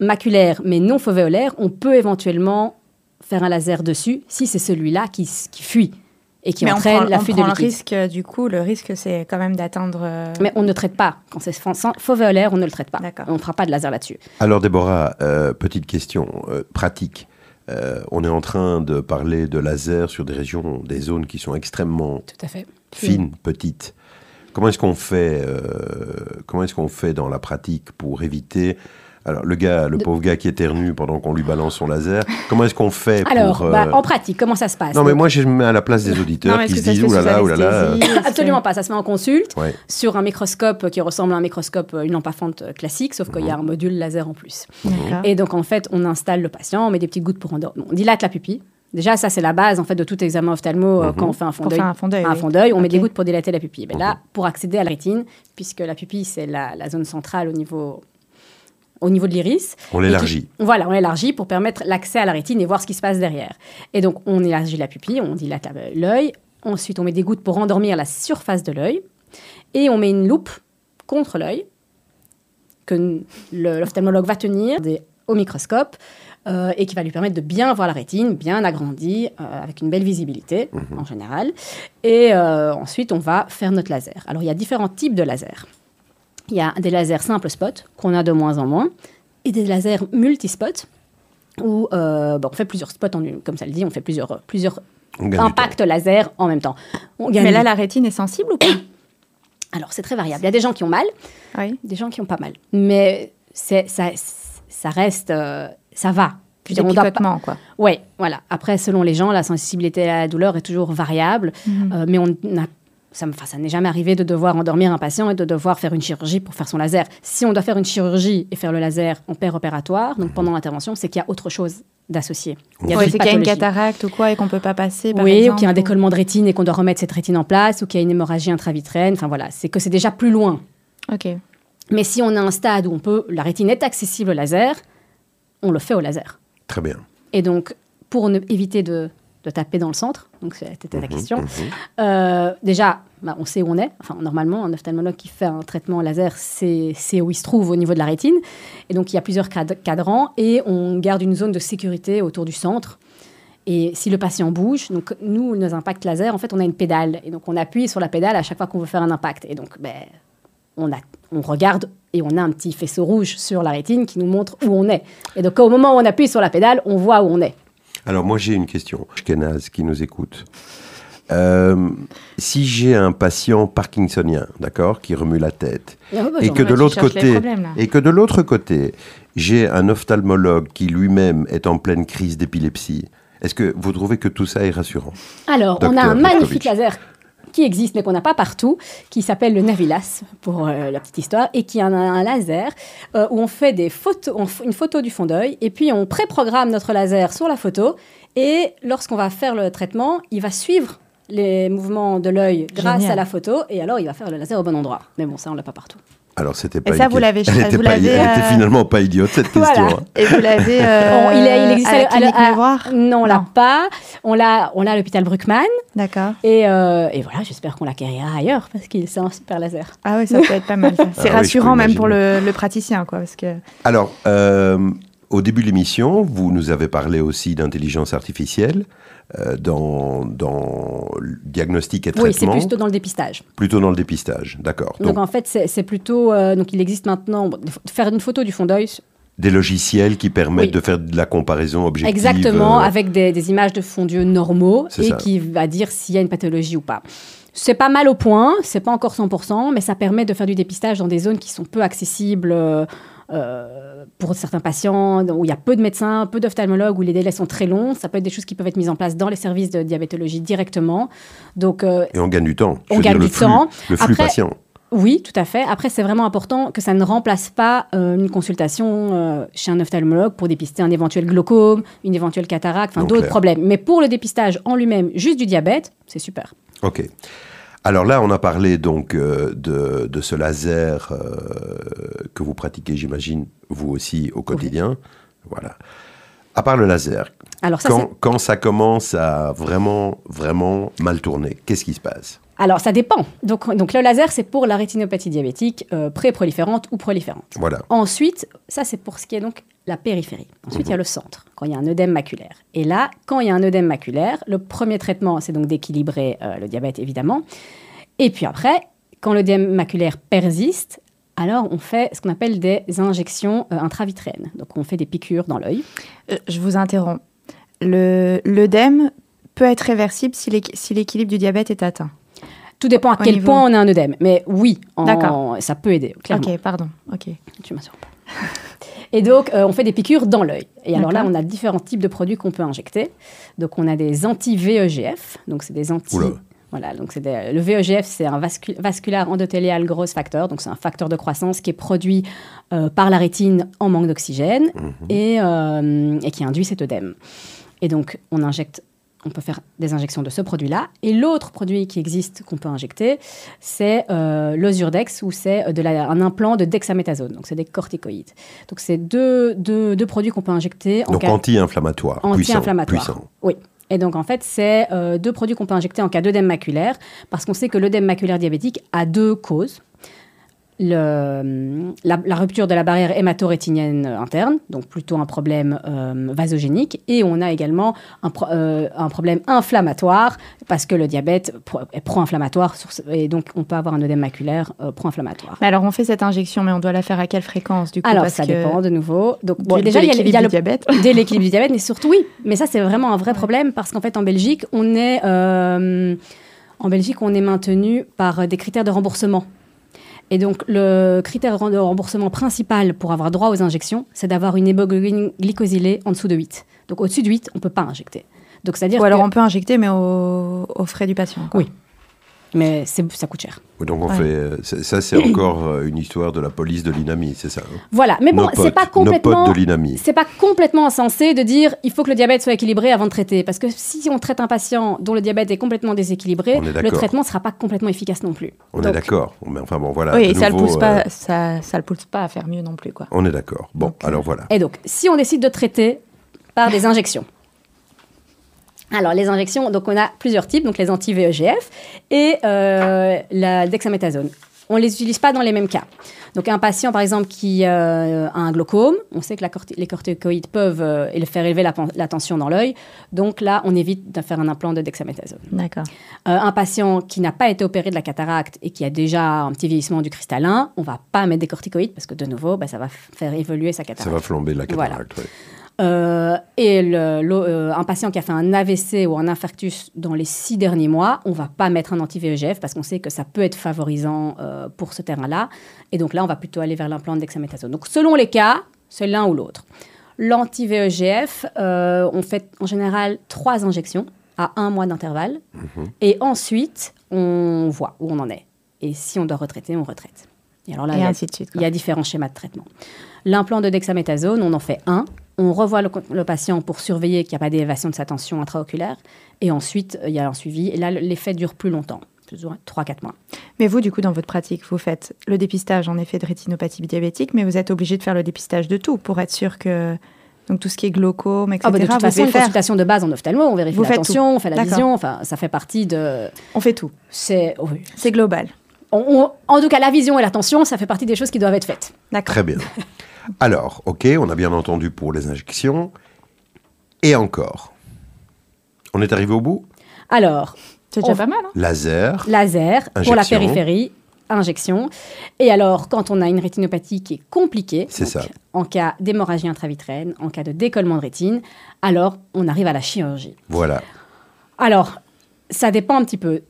maculaire mais non fovéolaire, on peut éventuellement faire un laser dessus si c'est celui-là qui, qui fuit et qui Mais on entraîne prend, la on fuite prend de le risque, euh, du coup, le risque c'est quand même d'atteindre... euh, Mais on ne traite pas. Quand c'est fan- sans- fovéolaire, on ne le traite pas. D'accord. On ne fera pas de laser là-dessus. Alors Déborah, euh, petite question euh, pratique. Euh, on est en train de parler de laser sur des régions, des zones qui sont extrêmement Tout à fait. fines, petites. Comment est-ce qu'on fait, euh, comment est-ce qu'on fait dans la pratique pour éviter alors le gars, le De- pauvre gars qui éternue pendant qu'on lui balance son laser, comment est-ce qu'on fait Alors, pour euh, bah, en pratique, comment ça se passe? Non mais moi je me mets à la place des auditeurs Non, mais qui se disent oulala oulala. euh, Absolument pas, ça se met en consulte Ouais. sur un microscope qui ressemble à un microscope, euh, une lampe à fente euh, classique, sauf qu'il y a un module laser en plus. D'accord. Et donc en fait, on installe le patient, on met des petites gouttes pour endormir. On dilate la pupille. Déjà, ça c'est la base en fait de tout examen ophtalmo euh, Mhm. quand on fait un fond d'œil. un fond d'œil, oui. on met des gouttes pour dilater la pupille. Mais là, pour accéder à la rétine, puisque la pupille c'est la, la zone centrale au niveau au niveau de l'iris. On l'élargit. Voilà, on l'élargit pour permettre l'accès à la rétine et voir ce qui se passe derrière. Et donc, on élargit la pupille, on dilate la- l'œil. Ensuite, on met des gouttes pour endormir la surface de l'œil. Et on met une loupe contre l'œil que l'ophtalmologue va tenir des- au microscope euh, et qui va lui permettre de bien voir la rétine, bien agrandie, euh, avec une belle visibilité en général. Et euh, ensuite, on va faire notre laser. Alors, il y a différents types de lasers. Il y a des lasers simple spot qu'on a de moins en moins et des lasers multispot où euh, bah, on fait plusieurs spots, en une- comme ça le dit, on fait plusieurs, plusieurs impacts laser en même temps. On gagne Mais là, la rétine est sensible ou pas Alors c'est très variable. Il y a des gens qui ont mal, Oui. des gens qui ont pas mal. Mais c'est, ça, ça reste, euh, ça va. Je dire, on doit pas- quoi. Ouais, voilà. Après, selon les gens, la sensibilité à la douleur est toujours variable, Mhm. euh, mais on n'a ça, me- enfin, ça n'est jamais arrivé de devoir endormir un patient et de devoir faire une chirurgie pour faire son laser. Si on doit faire une chirurgie et faire le laser en opératoire, donc pendant l'intervention, c'est qu'il y a autre chose d'associé. Il y a Ouais, qu'il y a une cataracte ou quoi et qu'on peut pas passer, par Oui, exemple, ou qu'il y a un décollement de rétine et qu'on doit remettre cette rétine en place, ou qu'il y a une hémorragie intravitraine. Enfin voilà, c'est que c'est déjà plus loin. Ok. Mais si on a un stade où on peut, la rétine est accessible au laser, on le fait au laser. Très bien. Et donc, pour ne, éviter de, de taper dans le centre. Donc, c'était la Mhm, question. mhm. Euh, déjà, bah, on sait où on est. Enfin, normalement, un ophtalmologue qui fait un traitement laser, c'est c'est où il se trouve au niveau de la rétine. Et donc, il y a plusieurs cad- cadrans et on garde une zone de sécurité autour du centre. Et si le patient bouge, donc nous, nos impacts laser, en fait, on a une pédale. Et donc, on appuie sur la pédale à chaque fois qu'on veut faire un impact. Et donc, ben, on, a, on regarde et on a un petit faisceau rouge sur la rétine qui nous montre où on est. Et donc, au moment où on appuie sur la pédale, on voit où on est. Alors moi j'ai une question, Kenaz qui nous écoute. Euh, si j'ai un patient parkinsonien, d'accord, qui remue la tête, Et, oh, bah, et que de côté, problèmes, et que de l'autre côté, j'ai un ophtalmologue qui lui-même est en pleine crise d'épilepsie, est-ce que vous trouvez que tout ça est rassurant? Alors, on a un magnifique laser qui existe, mais qu'on n'a pas partout, qui s'appelle le Navilas, pour euh, la petite histoire, et qui a un, un laser euh, où on fait des photos, on f- une photo du fond d'œil, et puis on préprogramme notre laser sur la photo, et lorsqu'on va faire le traitement, il va suivre les mouvements de l'œil grâce Génial. à la photo, et alors il va faire le laser au bon endroit. Mais bon, ça, on l'a pas partout. Alors c'était pas ça, une vous l'avez- elle était, vous pas- l'avez, elle était euh, finalement pas idiote cette Voilà. question. hein. Et vous l'avez euh, On- il, il existe à la clinique à- Miroir Non, on l'a pas. On l'a on l'a à l'hôpital Bruckmann, D'accord. et, euh, et voilà, j'espère qu'on l'acquérira ailleurs, parce qu'il c'est un super laser. Ah ouais, ça peut être pas mal. ça. C'est Ah oui, je rassurant même pour le, le praticien, quoi, parce que Alors, euh, au début de l'émission, vous nous avez parlé aussi d'intelligence artificielle euh, dans, dans le diagnostic et Oui, c'est traitement, plutôt dans le dépistage. plutôt dans le dépistage, d'accord. Donc, Donc, en fait, c'est plutôt. euh, donc il existe maintenant. bon, faire une photo du fond d'œil. des logiciels qui permettent Oui. de faire de la comparaison objective. Exactement, euh, avec des, des images de fond d'yeux normaux et ça. qui va dire s'il y a une pathologie ou pas. C'est pas mal au point, c'est pas encore 100%, mais ça permet de faire du dépistage dans des zones qui sont peu accessibles euh, euh, pour certains patients, où il y a peu de médecins, peu d'ophtalmologues, où les délais sont très longs. Ça peut être des choses qui peuvent être mises en place dans les services de diabétologie directement. Donc, euh, Et on gagne du temps. Je On dire, gagne le du flux- temps. Le flux Après- patient. Oui, tout à fait. Après, c'est vraiment important que ça ne remplace pas euh, une consultation euh, chez un ophtalmologue pour dépister un éventuel glaucome, une éventuelle cataracte, enfin d'autres problèmes. Mais pour le dépistage en lui-même, juste du diabète, c'est super. Ok. Alors là, on a parlé donc euh, de, de ce laser euh, que vous pratiquez, j'imagine, vous aussi au quotidien. Voilà. À part le laser, Alors ça, quand, c'est- quand ça commence à vraiment, vraiment mal tourner, qu'est-ce qui se passe? Alors, ça dépend. Donc, donc le laser, c'est pour la rétinopathie diabétique euh, pré-proliférante ou proliférante. Voilà. Ensuite, ça c'est pour ce qui est donc la périphérie. Ensuite, il y a le centre, quand il y a un œdème maculaire. Et là, quand il y a un œdème maculaire, le premier traitement, c'est donc d'équilibrer euh, le diabète, évidemment. Et puis après, quand l'œdème maculaire persiste, alors on fait ce qu'on appelle des injections euh, intravitréennes. Donc on fait des piqûres dans l'œil. Euh, je vous interromps. Le l'œdème peut être réversible si l'équ- si l'équilibre du diabète est atteint. Tout dépend à Au quel niveau- point on a un œdème. Mais oui, en- ça peut aider, clairement. Ok, pardon. Ok. Tu m'interromps pas. Et donc, euh, on fait des piqûres dans l'œil. Et alors là, on a différents types de produits qu'on peut injecter. Donc, on a des anti-VEGF. Donc, c'est des anti... Oula. Voilà, donc c'est des- le VEGF, c'est un vascu- vasculaire endothélial growth factor. Donc, c'est un facteur de croissance qui est produit euh, par la rétine en manque d'oxygène Mhm. et, euh, et qui induit cet œdème. Et donc, on injecte, on peut faire des injections de ce produit-là. Et l'autre produit qui existe qu'on peut injecter, c'est euh, l'Osurdex, ou c'est euh, un implant de dexaméthasone. Donc, c'est des corticoïdes. Donc, c'est deux, deux, deux produits qu'on peut injecter en Donc cas anti-inflammatoire. puissant, anti-inflammatoire. puissant. Oui. Et donc, en fait, c'est euh, deux produits qu'on peut injecter en cas d'œdème maculaire, parce qu'on sait que l'œdème maculaire diabétique a deux causes. Le- la, la rupture de la barrière hémato-rétinienne interne, donc plutôt un problème euh, vasogénique, et on a également un, pro- euh, un problème inflammatoire, parce que le diabète est pro-inflammatoire, et donc on peut avoir un œdème maculaire euh, pro-inflammatoire. Alors, on fait cette injection, mais on doit la faire à quelle fréquence du coup? Alors, parce ça que dépend de nouveau. Donc, du- bon, déjà, il y a, le du diabète. dès l'équilibre du diabète, mais surtout, oui. Mais ça, c'est vraiment un vrai problème parce qu'en fait, en Belgique, on est, euh, en Belgique, on est maintenu par des critères de remboursement. Et donc, le critère de remboursement principal pour avoir droit aux injections, c'est d'avoir une hémoglobine glycosylée en dessous de 8. Donc, au-dessus de 8, on ne peut pas injecter. Donc, c'est-à-dire Ou alors que- on peut injecter, mais au- frais du patient. quoi. Oui. Mais ça coûte cher. Donc on Ouais. fait. euh, Ça, c'est encore euh, une histoire de la police de l'INAMI, c'est ça hein? Voilà. Mais bon, c'est pas complètement. potes de l'INAMI. C'est pas complètement insensé de dire il faut que le diabète soit équilibré avant de traiter. Parce que si on traite un patient dont le diabète est complètement déséquilibré, est le traitement ne sera pas complètement efficace non plus. On est d'accord. Mais enfin bon, voilà. oui, et ça ne nouveau, pousse euh, pas, ça, ça le pousse pas à faire mieux non plus, quoi. On est d'accord. Bon, Donc, euh, alors voilà. Et donc, si on décide de traiter par des injections, Alors, les injections, donc on a plusieurs types, donc les anti-VEGF et euh, la dexaméthasone. On ne les utilise pas dans les mêmes cas. Donc, un patient, par exemple, qui euh, a un glaucome, on sait que la corti- les corticoïdes peuvent euh, le faire élever la, tension dans l'œil. Donc là, on évite de faire un implant de dexaméthasone. D'accord. Euh, un patient qui n'a pas été opéré de la cataracte et qui a déjà un petit vieillissement du cristallin, on va pas mettre des corticoïdes parce que de nouveau, bah, ça va faire évoluer sa Ça cataracte. va flamber la Voilà. cataracte. ouais. Euh, et le- euh, un patient qui a fait un AVC ou un infarctus dans les six derniers mois, on va pas mettre un anti-VEGF parce qu'on sait que ça peut être favorisant euh, pour ce terrain-là. Et donc là, on va plutôt aller vers l'implant de dexaméthasone. Donc selon les cas, c'est l'un ou l'autre. L'anti-VEGF, euh, on fait en général trois injections à un mois d'intervalle. Et ensuite, on voit où on en est. Et si on doit retraiter, on retraite. Et alors là, Et il y a- ainsi de suite. il y a différents schémas de traitement. L'implant de dexaméthasone, on en fait un. On revoit le, le patient pour surveiller qu'il n'y a pas d'élévation de sa tension intraoculaire. Et ensuite, il y a un suivi. Et là, l'effet dure plus longtemps, plus ou moins 3-4 mois. Mais vous, du coup, dans votre pratique, vous faites le dépistage en effet de rétinopathie diabétique, mais vous êtes obligé de faire le dépistage de tout pour être sûr que donc tout ce qui est glaucome, etc. Ah bah, de toute vous façon, une faire. consultation de base en ophtalmo, on vérifie Vous la faites tension, on fait la vision. Enfin, ça fait partie de. On fait tout. C'est. oui. C'est global. On- on- en tout cas, la vision et la tension, ça fait partie des choses qui doivent être faites. D'accord. Très bien. Alors, ok, on a bien entendu pour les injections. Et encore. On est arrivé au bout? Alors, C'est déjà On- pas mal. hein Laser. laser pour la Injection. périphérie, injection. Et alors, quand on a une rétinopathie qui est compliquée, C'est ça. en cas d'hémorragie intravitraine, en cas de décollement de rétine, alors on arrive à la chirurgie. Voilà. Alors, ça dépend un petit peu.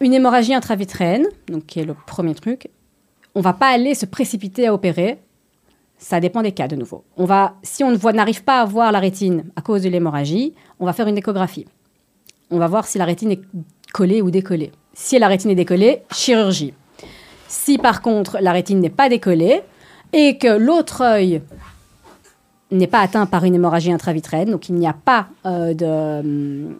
Une hémorragie intravitraine, donc qui est le premier truc, on va pas aller se précipiter à opérer. Ça dépend des cas de nouveau. On va, si on n'arrive pas à voir la rétine à cause de l'hémorragie, on va faire une échographie. On va voir si la rétine est collée ou décollée. Si la rétine est décollée, chirurgie. Si par contre la rétine n'est pas décollée et que l'autre œil n'est pas atteint par une hémorragie intravitraine, donc il n'y a pas euh, de hum,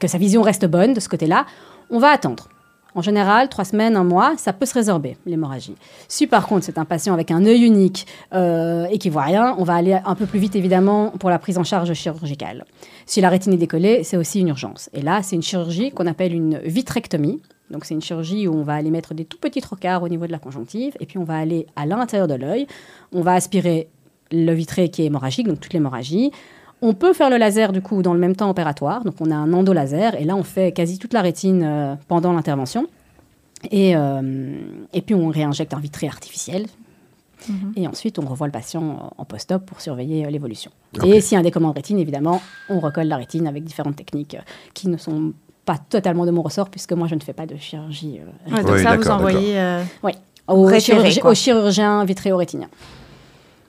que sa vision reste bonne de ce côté-là, on va attendre. En général, trois semaines, un mois, ça peut se résorber, l'hémorragie. Si par contre c'est un patient avec un œil unique euh, et qui voit rien, on va aller un peu plus vite évidemment pour la prise en charge chirurgicale. Si la rétine est décollée, c'est aussi une urgence. Et là, c'est une chirurgie qu'on appelle une vitrectomie. Donc c'est une chirurgie où on va aller mettre des tout petits trocards au niveau de la conjonctive et puis on va aller à l'intérieur de l'œil. On va aspirer le vitré qui est hémorragique, donc toute l'hémorragie. On peut faire le laser du coup dans le même temps opératoire, donc on a un endolaser et là on fait quasi toute la rétine euh, pendant l'intervention. Et, euh, et puis on réinjecte un vitré artificiel. Et ensuite, on revoit le patient en post-op pour surveiller euh, l'évolution. Et s'il y a un décollement de rétine, évidemment, on recolle la rétine avec différentes techniques euh, qui ne sont pas totalement de mon ressort, puisque moi, je ne fais pas de chirurgie euh, Ouais, donc Oui, ça, vous envoyez. euh, au, Référé, chirurgi- quoi. au chirurgien vitréo-rétinien.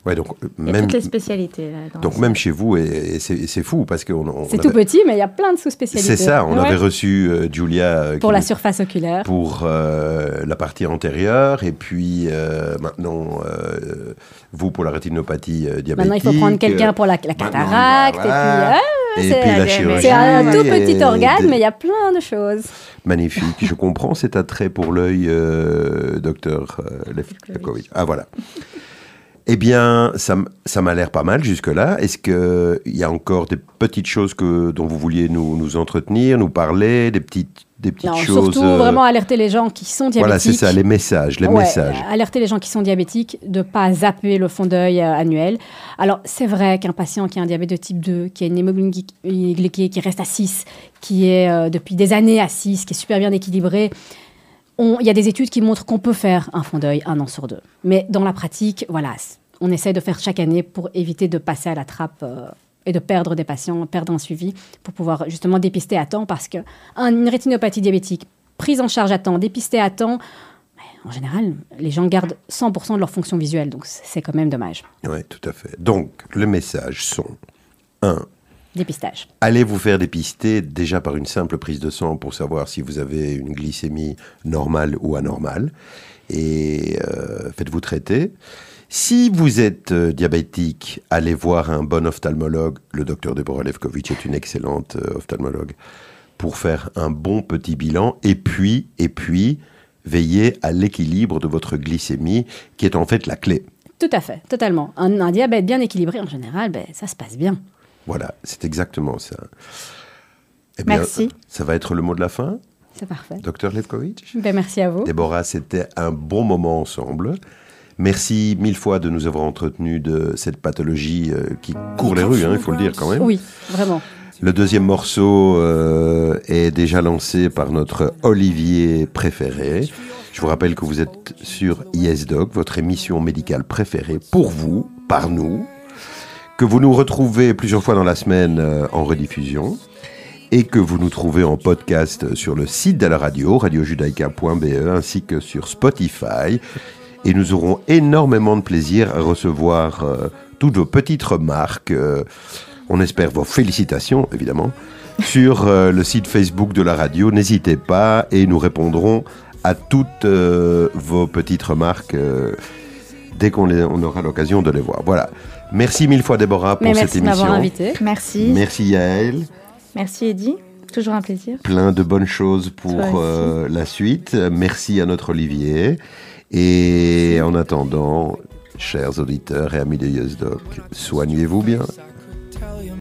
Ouais, donc, euh, Il y a même, toutes les spécialités. Là, donc même chez vous, et, et c'est fou parce qu'on on C'est avait- tout petit, mais il y a plein de sous-spécialités. C'est ça, on Ouais. avait reçu euh, Julia euh, Pour qui la surface oculaire. pour euh, la partie antérieure et puis euh, maintenant euh, vous pour la rétinopathie euh, diabétique. Maintenant, il faut prendre quelqu'un pour la, la maintenant, cataracte. voilà. Et puis la c'est- chirurgie. puis, c'est un tout et petit organe, mais il y a plein de choses. Magnifique, je comprends cet attrait pour l'œil, euh, docteur euh, Lefkovic. Ah voilà. Eh bien, ça, ça m'a l'air pas mal jusque-là. Est-ce qu'il y a encore des petites choses que, dont vous vouliez nous, nous entretenir, nous parler, des petites, des petites Non, choses surtout, euh, vraiment alerter les gens qui sont diabétiques. Voilà, c'est ça, les messages, les Ouais, messages. Alerter les gens qui sont diabétiques de ne pas zapper le fond d'œil euh, annuel. Alors, c'est vrai qu'un patient qui a un diabète de type 2, qui a une hémoglobine gly- glyquée qui reste à 6, qui est euh, depuis des années à 6, qui est super bien équilibré, il y a des études qui montrent qu'on peut faire un fond d'œil un an sur deux. Mais dans la pratique, voilà, on essaie de faire chaque année pour éviter de passer à la trappe euh, et de perdre des patients, perdre un suivi, pour pouvoir justement dépister à temps, parce qu'une rétinopathie diabétique prise en charge à temps, dépistée à temps, en général, les gens gardent 100% de leur fonction visuelle, donc c'est quand même dommage. Oui, tout à fait. Donc, les messages sont 1. Dépistage. Allez vous faire dépister déjà par une simple prise de sang pour savoir si vous avez une glycémie normale ou anormale. Et euh, faites-vous traiter. Si vous êtes euh, diabétique, allez voir un bon ophtalmologue. Le docteur Deborah Levkovitch est une excellente euh, ophtalmologue pour faire un bon petit bilan. Et puis, et puis, veillez à l'équilibre de votre glycémie, qui est en fait la clé. Tout à fait, totalement. Un, un diabète bien équilibré, en général, ben, ça se passe bien. Voilà, c'est exactement ça. Eh bien, Merci. Ça va être le mot de la fin, C'est parfait. docteur Levkovitch Ben, merci à vous. Déborah, c'était un bon moment ensemble. Merci mille fois de nous avoir entretenus de cette pathologie euh, qui court les rues, hein, il faut le dire quand même. Oui, vraiment. Le deuxième morceau euh, est déjà lancé par notre Olivier préféré. Je vous rappelle que vous êtes sur YesDoc, votre émission médicale préférée, pour vous, par nous, que vous nous retrouvez plusieurs fois dans la semaine euh, en rediffusion et que vous nous trouvez en podcast sur le site de la radio, radiojudaïca.be, ainsi que sur Spotify. Et nous aurons énormément de plaisir à recevoir euh, toutes vos petites remarques. euh, on espère vos félicitations, évidemment, sur le site Facebook de la radio. N'hésitez pas et nous répondrons à toutes vos petites remarques dès qu'on aura l'occasion de les voir. Voilà. Merci mille fois, Déborah, pour Mais cette merci de émission. m'avoir invité. Merci. Merci, Yael. Merci, Eddy. Toujours un plaisir. Plein de bonnes choses pour euh, la suite. Merci à notre Olivier. Et en attendant, chers auditeurs et amis de YesDoc, soignez-vous bien.